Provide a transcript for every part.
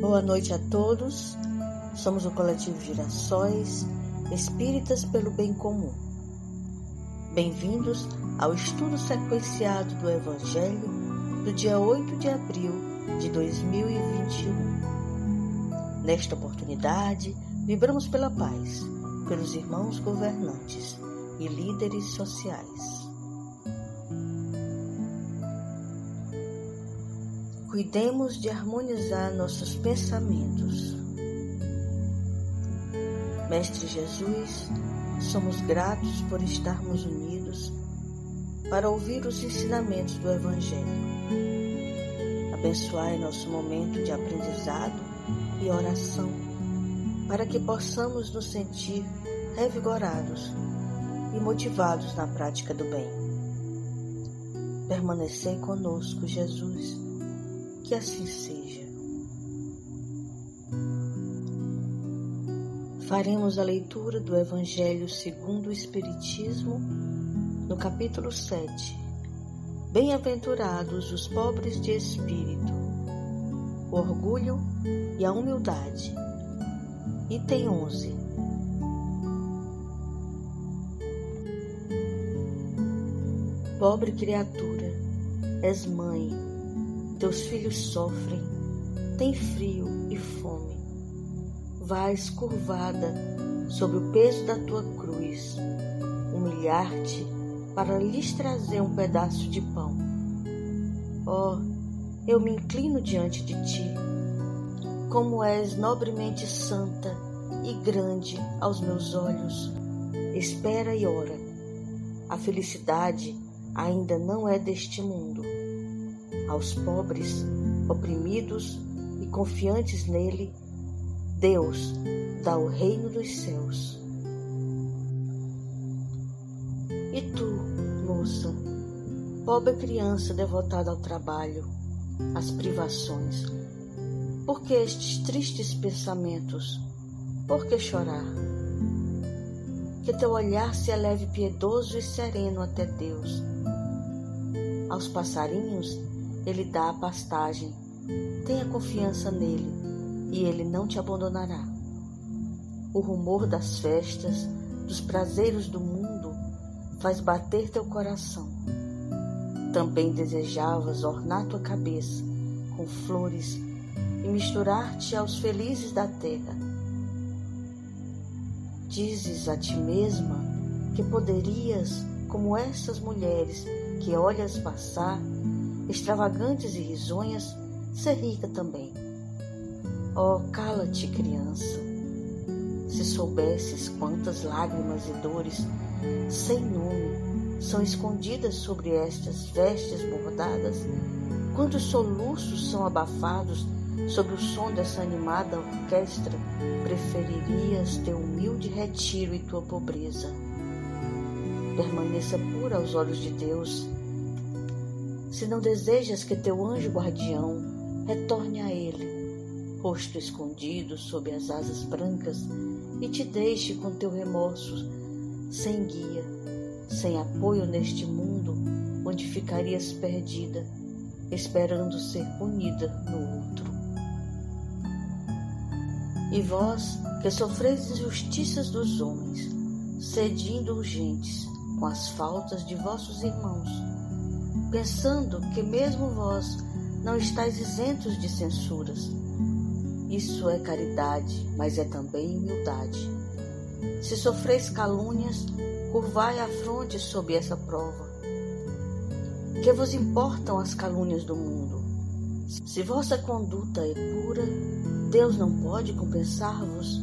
Boa noite a todos. Somos o coletivo Girassóis, Espíritas pelo Bem Comum. Bem-vindos ao estudo sequenciado do Evangelho do dia 8 de abril de 2021. Nesta oportunidade, vibramos pela paz, pelos irmãos governantes e líderes sociais. Cuidemos de harmonizar nossos pensamentos. Mestre Jesus, somos gratos por estarmos unidos para ouvir os ensinamentos do Evangelho. Abençoai nosso momento de aprendizado e oração, para que possamos nos sentir revigorados e motivados na prática do bem. Permanecei conosco, Jesus que assim seja. Faremos a leitura do Evangelho segundo o Espiritismo, no capítulo 7. Bem-aventurados os pobres de espírito, o orgulho e a humildade. Item 11. Pobre criatura, és mãe teus filhos sofrem, têm frio e fome. Vais curvada sob o peso da tua cruz, humilhar-te para lhes trazer um pedaço de pão. Oh, eu me inclino diante de ti, como és nobremente santa e grande aos meus olhos. Espera e ora. A felicidade ainda não é deste mundo aos pobres, oprimidos e confiantes nele, Deus dá o reino dos céus. E tu, moça, pobre criança devotada ao trabalho, às privações, por que estes tristes pensamentos? Por que chorar? Que teu olhar se eleve piedoso e sereno até Deus. Aos passarinhos ele dá a pastagem. Tenha confiança nele e ele não te abandonará. O rumor das festas, dos prazeres do mundo, faz bater teu coração. Também desejavas ornar tua cabeça com flores e misturar-te aos felizes da terra. Dizes a ti mesma que poderias, como essas mulheres que olhas passar, extravagantes e risonhas, ser rica também. Oh, cala-te, criança. Se soubesses quantas lágrimas e dores, sem nome, são escondidas sobre estas vestes bordadas, quantos soluços são abafados sob o som dessa animada orquestra, preferirias teu humilde retiro e tua pobreza. Permaneça pura aos olhos de Deus se não desejas que teu anjo guardião retorne a ele, rosto escondido sob as asas brancas, e te deixe com teu remorso, sem guia, sem apoio neste mundo onde ficarias perdida, esperando ser punida no outro. E vós, que sofreis injustiças dos homens, cedindo urgentes com as faltas de vossos irmãos, pensando que mesmo vós não estáis isentos de censuras. Isso é caridade, mas é também humildade. Se sofreis calúnias, curvai a fronte sob essa prova. Que vos importam as calúnias do mundo? Se vossa conduta é pura, Deus não pode compensar-vos.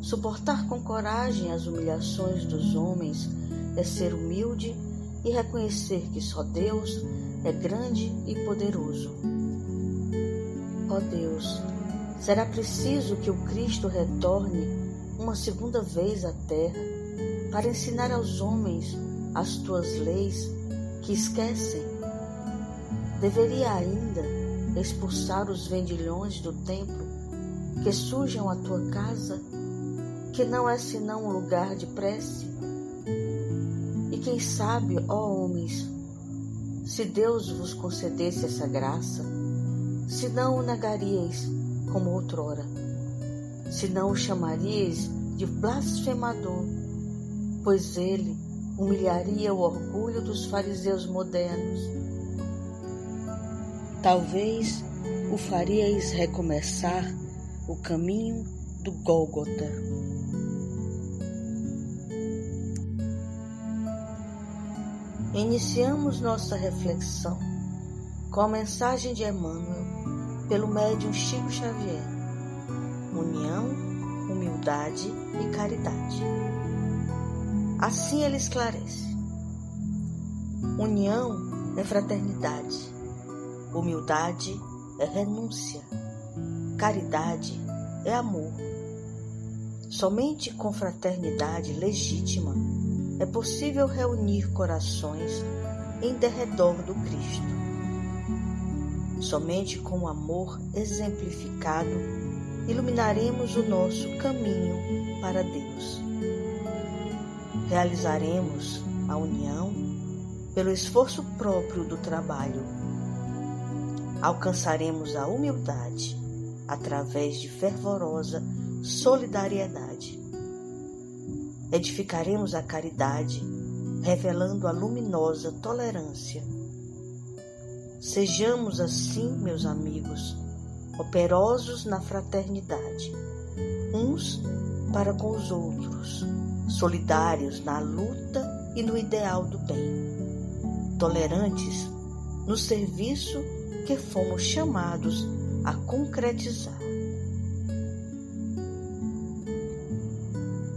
Suportar com coragem as humilhações dos homens é ser humilde e reconhecer que só Deus é grande e poderoso. Ó oh Deus, será preciso que o Cristo retorne uma segunda vez à terra para ensinar aos homens as tuas leis que esquecem? Deveria ainda expulsar os vendilhões do templo que sujam a tua casa, que não é senão um lugar de prece? Quem sabe, ó homens, se Deus vos concedesse essa graça, se não o negaríeis como outrora, senão o chamarias de blasfemador, pois ele humilharia o orgulho dos fariseus modernos. Talvez o faríeis recomeçar o caminho do Gólgota. Iniciamos nossa reflexão com a mensagem de Emmanuel pelo médium Chico Xavier: união, humildade e caridade. Assim ele esclarece: união é fraternidade, humildade é renúncia, caridade é amor. Somente com fraternidade legítima é possível reunir corações em derredor do Cristo. Somente com o amor exemplificado iluminaremos o nosso caminho para Deus. Realizaremos a união pelo esforço próprio do trabalho. Alcançaremos a humildade através de fervorosa solidariedade. Edificaremos a caridade, revelando a luminosa tolerância. Sejamos assim, meus amigos, operosos na fraternidade, uns para com os outros, solidários na luta e no ideal do bem, tolerantes no serviço que fomos chamados a concretizar.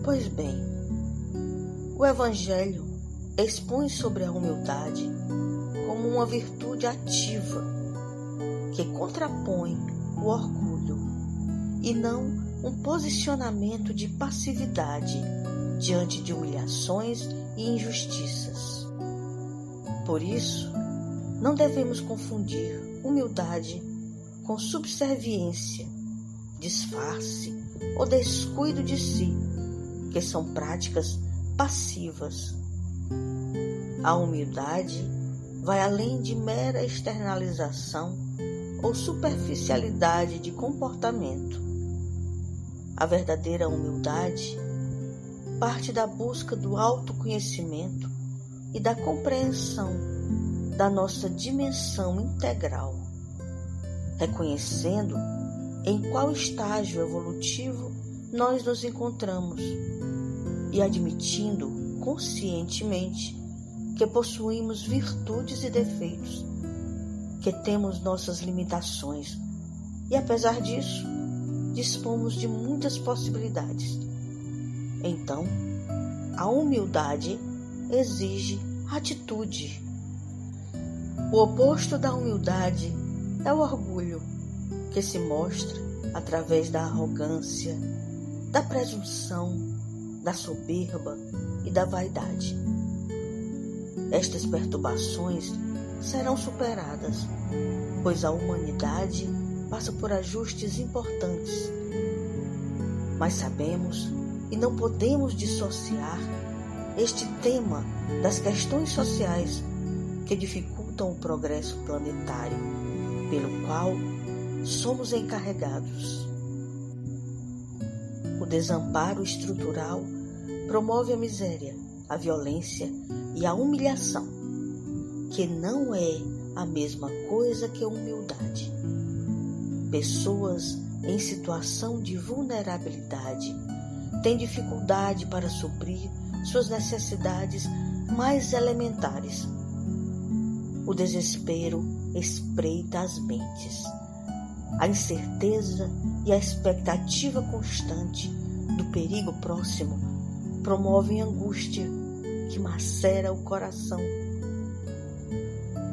Pois bem, o Evangelho expõe sobre a humildade como uma virtude ativa que contrapõe o orgulho e não um posicionamento de passividade diante de humilhações e injustiças. Por isso, não devemos confundir humildade com subserviência, disfarce ou descuido de si que são práticas passivas. A humildade vai além de mera externalização ou superficialidade de comportamento. A verdadeira humildade parte da busca do autoconhecimento e da compreensão da nossa dimensão integral, reconhecendo em qual estágio evolutivo nós nos encontramos e admitindo conscientemente que possuímos virtudes e defeitos, que temos nossas limitações e, apesar disso, dispomos de muitas possibilidades. Então, a humildade exige atitude. O oposto da humildade é o orgulho, que se mostra através da arrogância, da presunção, da soberba e da vaidade. Estas perturbações serão superadas, pois a humanidade passa por ajustes importantes. Mas sabemos e não podemos dissociar este tema das questões sociais que dificultam o progresso planetário, pelo qual somos encarregados. O desamparo estrutural promove a miséria, a violência e a humilhação, que não é a mesma coisa que a humildade. Pessoas em situação de vulnerabilidade têm dificuldade para suprir suas necessidades mais elementares. O desespero espreita as mentes. A incerteza e a expectativa constante do perigo próximo promovem angústia que macera o coração.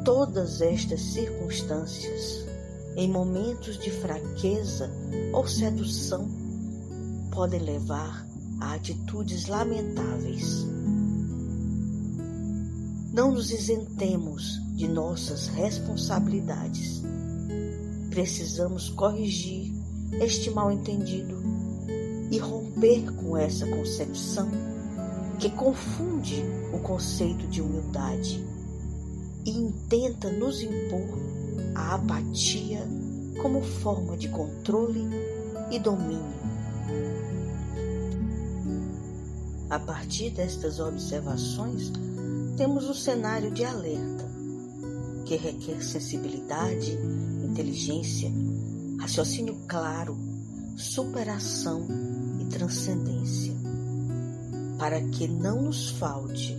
Todas estas circunstâncias, em momentos de fraqueza ou sedução, podem levar a atitudes lamentáveis. Não nos isentemos de nossas responsabilidades. Precisamos corrigir este mal entendido e romper com essa concepção que confunde o conceito de humildade e intenta nos impor a apatia como forma de controle e domínio. A partir destas observações, temos um cenário de alerta, que requer sensibilidade, inteligência, raciocínio claro, superação e transcendência, para que não nos falte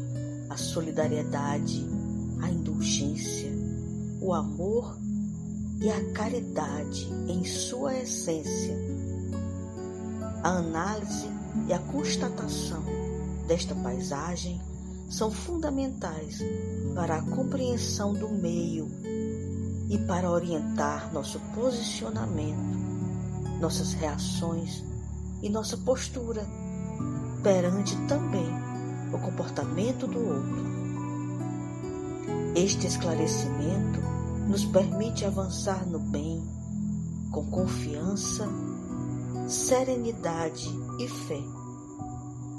a solidariedade, a indulgência, o amor e a caridade em sua essência. A análise e a constatação desta paisagem são fundamentais para a compreensão do meio e para orientar nosso posicionamento, nossas reações e nossa postura perante também o comportamento do outro. Este esclarecimento nos permite avançar no bem com confiança, serenidade e fé,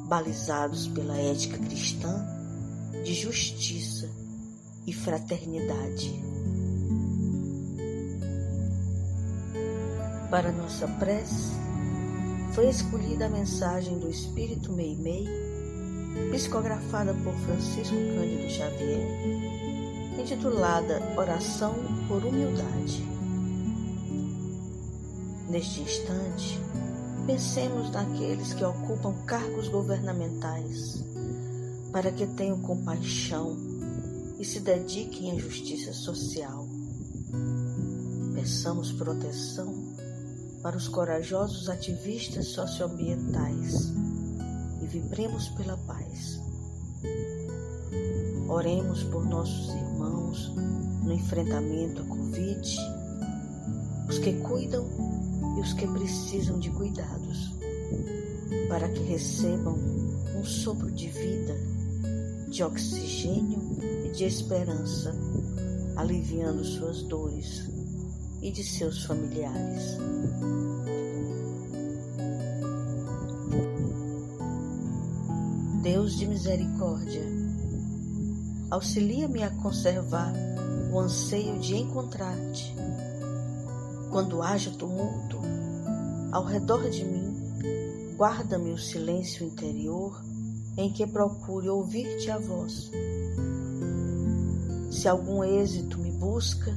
balizados pela ética cristã de justiça e fraternidade. Para nossa prece, foi escolhida a mensagem do Espírito Meimei, psicografada por Francisco Cândido Xavier, intitulada Oração por Humildade. Neste instante, pensemos naqueles que ocupam cargos governamentais para que tenham compaixão e se dediquem à justiça social. Peçamos proteção para os corajosos ativistas socioambientais e vibremos pela paz. Oremos por nossos irmãos no enfrentamento à Covid, os que cuidam e os que precisam de cuidados, para que recebam um sopro de vida de oxigênio e de esperança, aliviando suas dores e de seus familiares. Deus de misericórdia, auxilia-me a conservar o anseio de encontrar-te. Quando haja tumulto ao redor de mim, guarda-me o silêncio interior em que procure ouvir-te a voz. Se algum êxito me busca,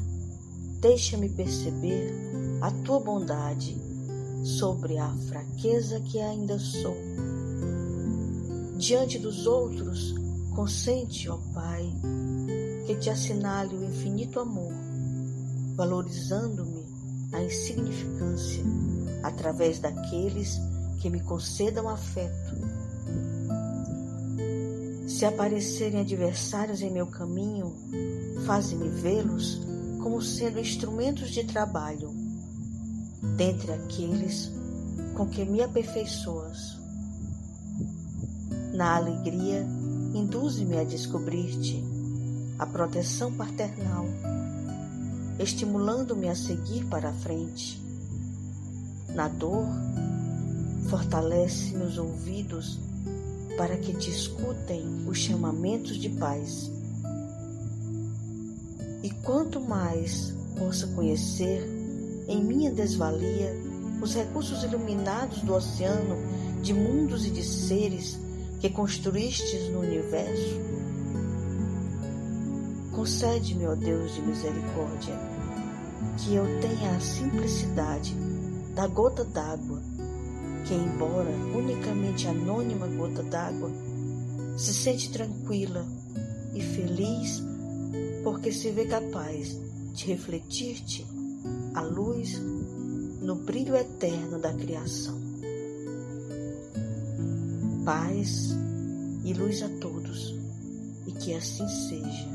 deixa-me perceber a tua bondade sobre a fraqueza que ainda sou. Diante dos outros, consente, ó Pai, que te assinale o infinito amor, valorizando-me a insignificância através daqueles que me concedam afeto se aparecerem adversários em meu caminho, faze-me vê-los como sendo instrumentos de trabalho, dentre aqueles com que me aperfeiçoas. Na alegria, induze-me a descobrir-te, a proteção paternal, estimulando-me a seguir para a frente. Na dor, fortalece meus ouvidos para que te escutem os chamamentos de paz. E quanto mais possa conhecer, em minha desvalia, os recursos iluminados do oceano de mundos e de seres que construístes no universo, concede-me, ó Deus de misericórdia, que eu tenha a simplicidade da gota d'água que, embora unicamente anônima gota d'água, se sente tranquila e feliz porque se vê capaz de refletir-te a luz no brilho eterno da criação. Paz e luz a todos, e que assim seja.